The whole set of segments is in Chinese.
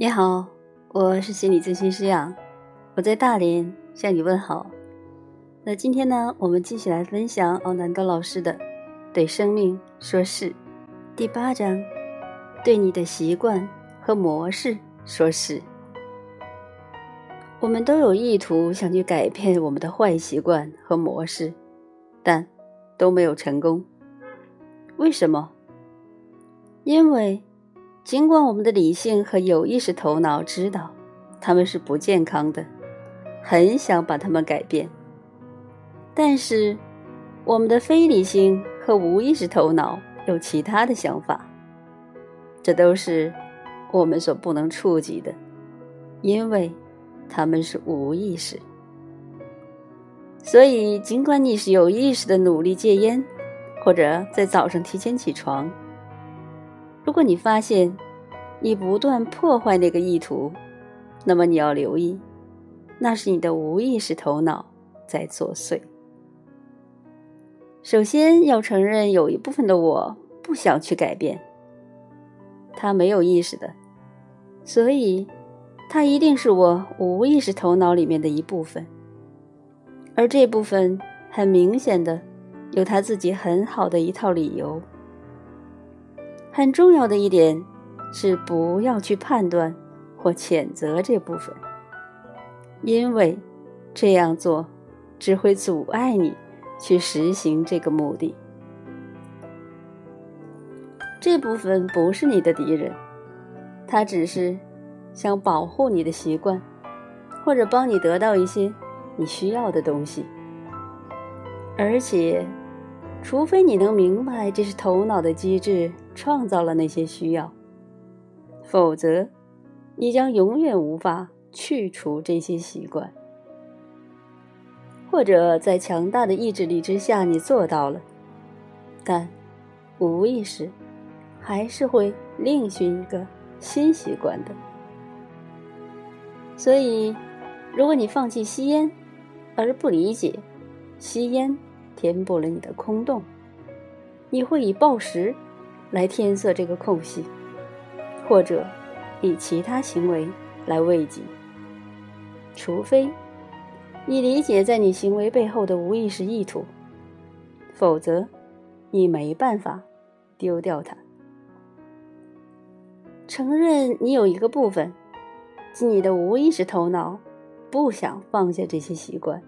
你好，我是心理咨询师杨，我在大连向你问好。那今天呢，我们继续来分享奥南多老师的《对生命说是》第八章：对你的习惯和模式说是。我们都有意图想去改变我们的坏习惯和模式，但都没有成功。为什么？因为。尽管我们的理性和有意识头脑知道他们是不健康的，很想把它们改变，但是我们的非理性和无意识头脑有其他的想法，这都是我们所不能触及的，因为他们是无意识。所以，尽管你是有意识的努力戒烟，或者在早上提前起床。如果你发现你不断破坏那个意图，那么你要留意，那是你的无意识头脑在作祟。首先要承认，有一部分的我不想去改变，他没有意识的，所以他一定是我无意识头脑里面的一部分，而这部分很明显的有他自己很好的一套理由。很重要的一点是，不要去判断或谴责这部分，因为这样做只会阻碍你去实行这个目的。这部分不是你的敌人，他只是想保护你的习惯，或者帮你得到一些你需要的东西，而且。除非你能明白这是头脑的机制创造了那些需要，否则你将永远无法去除这些习惯。或者在强大的意志力之下你做到了，但无意识还是会另寻一个新习惯的。所以，如果你放弃吸烟，而不理解吸烟。填补了你的空洞，你会以暴食来填塞这个空隙，或者以其他行为来慰藉。除非你理解在你行为背后的无意识意图，否则你没办法丢掉它。承认你有一个部分，即你的无意识头脑，不想放下这些习惯。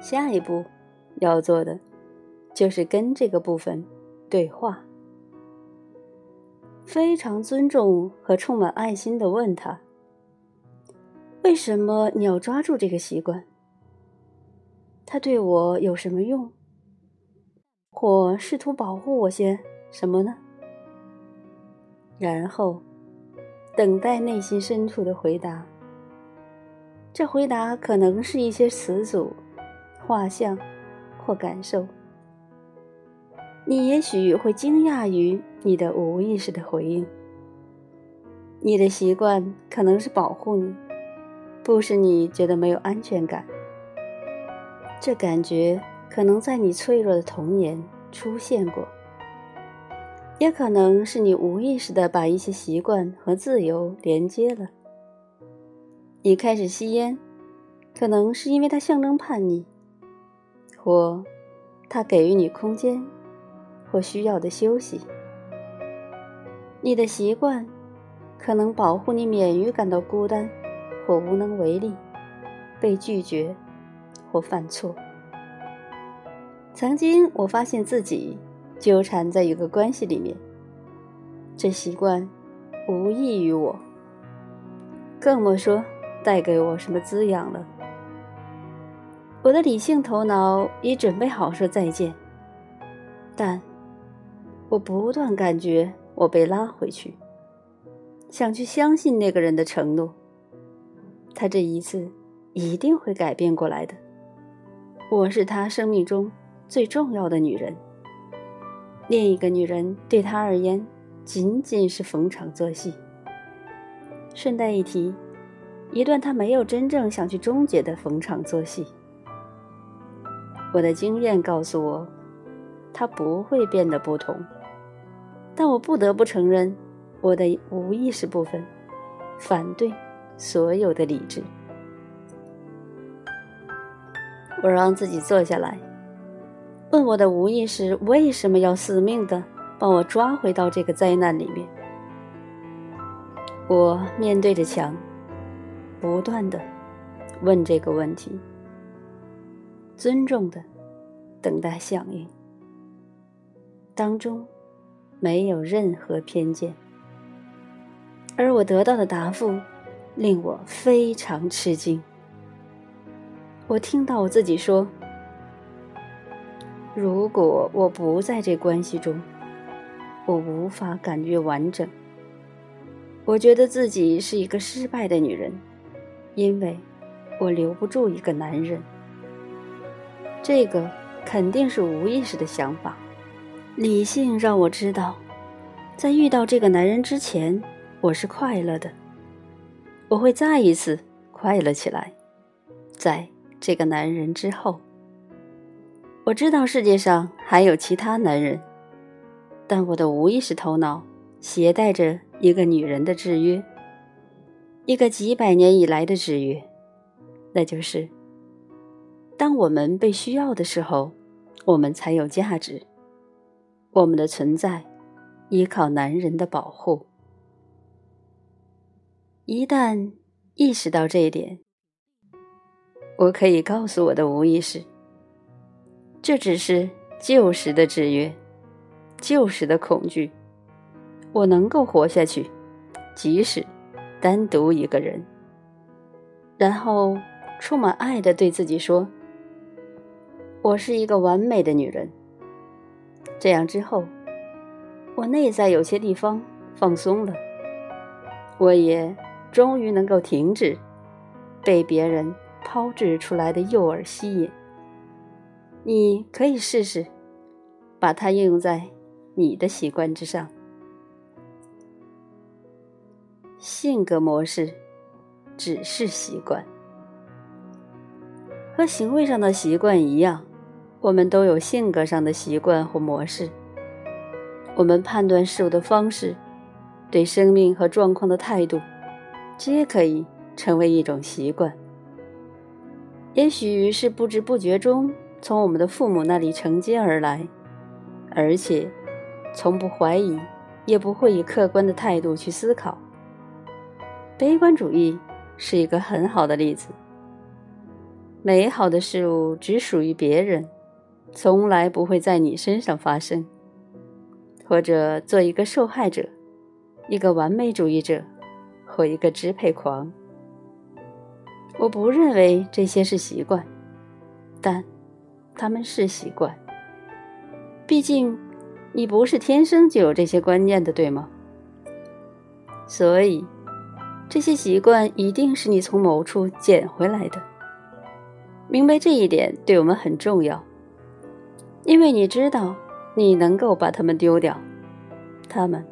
下一步。要做的，就是跟这个部分对话，非常尊重和充满爱心的问他：为什么你要抓住这个习惯？它对我有什么用？或试图保护我些什么呢？然后等待内心深处的回答。这回答可能是一些词组、画像。或感受，你也许会惊讶于你的无意识的回应。你的习惯可能是保护你，不使你觉得没有安全感。这感觉可能在你脆弱的童年出现过，也可能是你无意识的把一些习惯和自由连接了。你开始吸烟，可能是因为它象征叛逆。或，它给予你空间，或需要的休息。你的习惯可能保护你免于感到孤单，或无能为力，被拒绝，或犯错。曾经，我发现自己纠缠在一个关系里面，这习惯无益于我，更莫说带给我什么滋养了。我的理性头脑已准备好说再见，但我不断感觉我被拉回去，想去相信那个人的承诺。他这一次一定会改变过来的。我是他生命中最重要的女人，另一个女人对他而言仅仅是逢场作戏。顺带一提，一段他没有真正想去终结的逢场作戏。我的经验告诉我，他不会变得不同，但我不得不承认，我的无意识部分反对所有的理智。我让自己坐下来，问我的无意识为什么要死命的把我抓回到这个灾难里面。我面对着墙，不断的问这个问题，尊重的等待响应，当中没有任何偏见，而我得到的答复令我非常吃惊。我听到我自己说：“如果我不在这关系中，我无法感觉完整。我觉得自己是一个失败的女人，因为我留不住一个男人。这个肯定是无意识的想法。理性让我知道，在遇到这个男人之前，我是快乐的。我会再一次快乐起来，在。”这个男人之后，我知道世界上还有其他男人，但我的无意识头脑携带着一个女人的制约，一个几百年以来的制约，那就是：当我们被需要的时候，我们才有价值。我们的存在依靠男人的保护。一旦意识到这一点，我可以告诉我的无意识，这只是旧时的制约，旧时的恐惧。我能够活下去，即使单独一个人。然后充满爱的对自己说：“我是一个完美的女人。”这样之后，我内在有些地方放松了，我也终于能够停止被别人。抛掷出来的诱饵吸引，你可以试试把它应用在你的习惯之上。性格模式只是习惯，和行为上的习惯一样，我们都有性格上的习惯或模式。我们判断事物的方式，对生命和状况的态度，皆可以成为一种习惯。也许是不知不觉中从我们的父母那里承接而来，而且从不怀疑，也不会以客观的态度去思考。悲观主义是一个很好的例子。美好的事物只属于别人，从来不会在你身上发生。或者做一个受害者，一个完美主义者，或一个支配狂。我不认为这些是习惯，但他们是习惯。毕竟，你不是天生就有这些观念的，对吗？所以，这些习惯一定是你从某处捡回来的。明白这一点对我们很重要，因为你知道你能够把它们丢掉，它们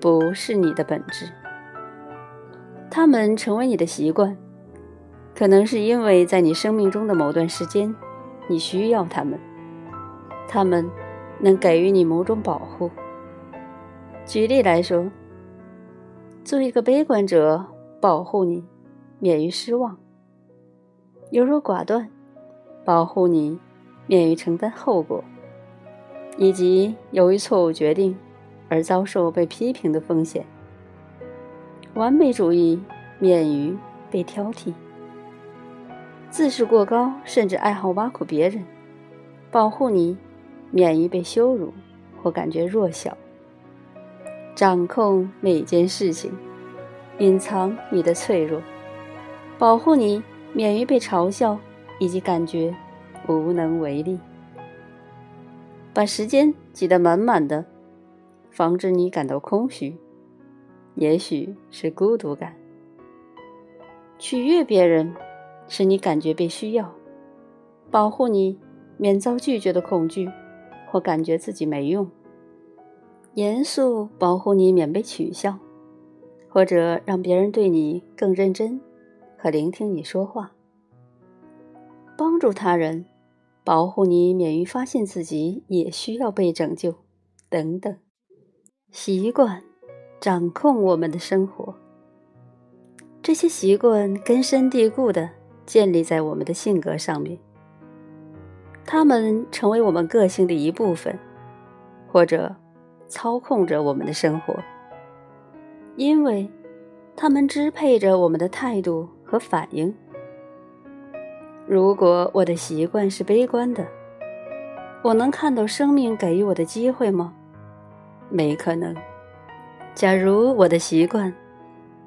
不是你的本质，它们成为你的习惯。可能是因为在你生命中的某段时间，你需要他们，他们能给予你某种保护。举例来说，做一个悲观者，保护你免于失望；优柔寡断，保护你免于承担后果，以及由于错误决定而遭受被批评的风险。完美主义免于被挑剔。自视过高，甚至爱好挖苦别人，保护你免于被羞辱或感觉弱小；掌控每件事情，隐藏你的脆弱，保护你免于被嘲笑以及感觉无能为力；把时间挤得满满的，防止你感到空虚，也许是孤独感；取悦别人。使你感觉被需要，保护你免遭拒绝的恐惧，或感觉自己没用；严肃保护你免被取笑，或者让别人对你更认真和聆听你说话；帮助他人，保护你免于发现自己也需要被拯救，等等。习惯掌控我们的生活，这些习惯根深蒂固的建立在我们的性格上面，它们成为我们个性的一部分，或者操控着我们的生活，因为它们支配着我们的态度和反应。如果我的习惯是悲观的，我能看到生命给予我的机会吗？没可能。假如我的习惯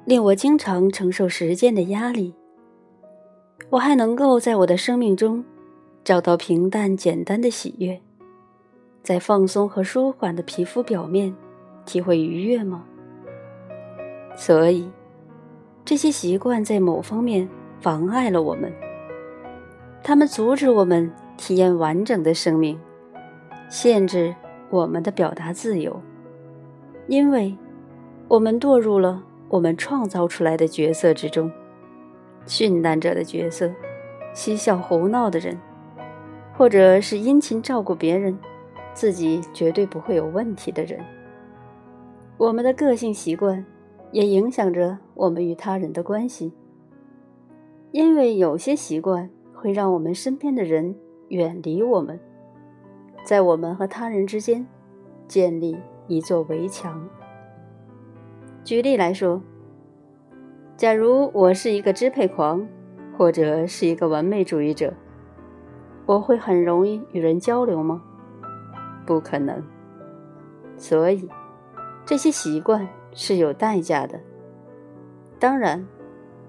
令我经常承受时间的压力，我还能够在我的生命中找到平淡简单的喜悦，在放松和舒缓的皮肤表面体会愉悦吗？所以，这些习惯在某方面妨碍了我们，他们阻止我们体验完整的生命，限制我们的表达自由，因为。我们堕入了我们创造出来的角色之中，殉难者的角色，嬉笑胡闹的人，或者是殷勤照顾别人，自己绝对不会有问题的人。我们的个性习惯也影响着我们与他人的关系，因为有些习惯会让我们身边的人远离我们，在我们和他人之间建立一座围墙。举例来说，假如我是一个支配狂，或者是一个完美主义者，我会很容易与人交流吗？不可能。所以，这些习惯是有代价的。当然，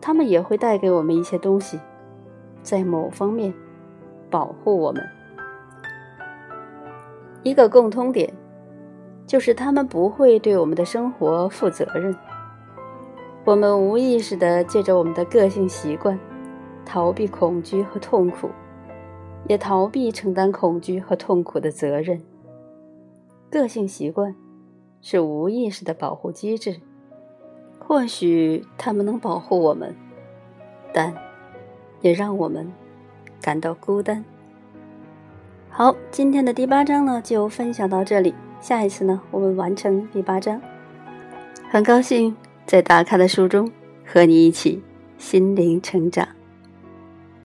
他们也会带给我们一些东西，在某方面保护我们。一个共通点。就是他们不会对我们的生活负责任。我们无意识地借着我们的个性习惯，逃避恐惧和痛苦，也逃避承担恐惧和痛苦的责任。个性习惯是无意识的保护机制，或许他们能保护我们，但也让我们感到孤单。好，今天的第八章呢，就分享到这里。下一次呢，我们完成第八章。很高兴在打卡的书中和你一起心灵成长。